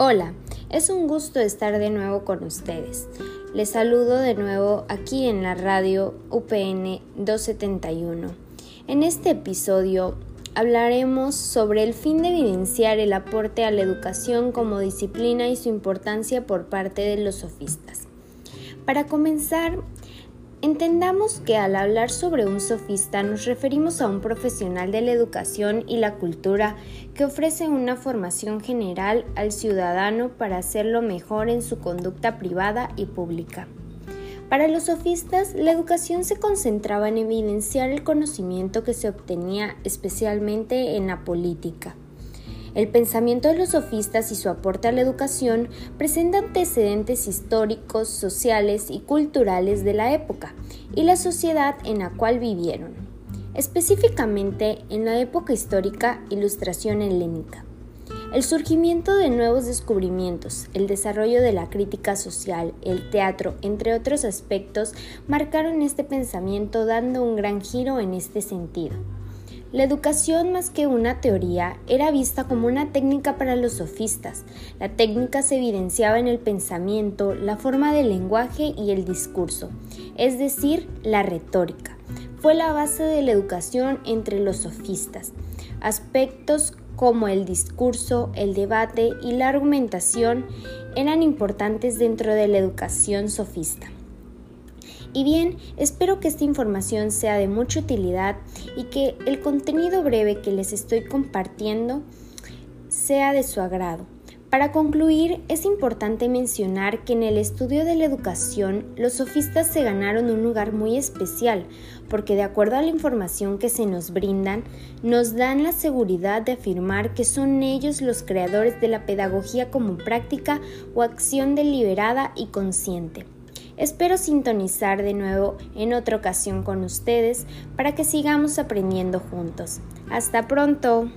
Hola, es un gusto estar de nuevo con ustedes. Les saludo de nuevo aquí en la radio UPN 271. En este episodio hablaremos sobre el fin de evidenciar el aporte a la educación como disciplina y su importancia por parte de los sofistas. Para comenzar, Entendamos que al hablar sobre un sofista nos referimos a un profesional de la educación y la cultura que ofrece una formación general al ciudadano para hacerlo mejor en su conducta privada y pública. Para los sofistas, la educación se concentraba en evidenciar el conocimiento que se obtenía especialmente en la política. El pensamiento de los sofistas y su aporte a la educación presenta antecedentes históricos, sociales y culturales de la época y la sociedad en la cual vivieron, específicamente en la época histórica Ilustración helénica. El surgimiento de nuevos descubrimientos, el desarrollo de la crítica social, el teatro, entre otros aspectos, marcaron este pensamiento dando un gran giro en este sentido. La educación más que una teoría era vista como una técnica para los sofistas. La técnica se evidenciaba en el pensamiento, la forma del lenguaje y el discurso, es decir, la retórica. Fue la base de la educación entre los sofistas. Aspectos como el discurso, el debate y la argumentación eran importantes dentro de la educación sofista. Y bien, espero que esta información sea de mucha utilidad y que el contenido breve que les estoy compartiendo sea de su agrado. Para concluir, es importante mencionar que en el estudio de la educación los sofistas se ganaron un lugar muy especial, porque de acuerdo a la información que se nos brindan, nos dan la seguridad de afirmar que son ellos los creadores de la pedagogía como práctica o acción deliberada y consciente. Espero sintonizar de nuevo en otra ocasión con ustedes para que sigamos aprendiendo juntos. Hasta pronto.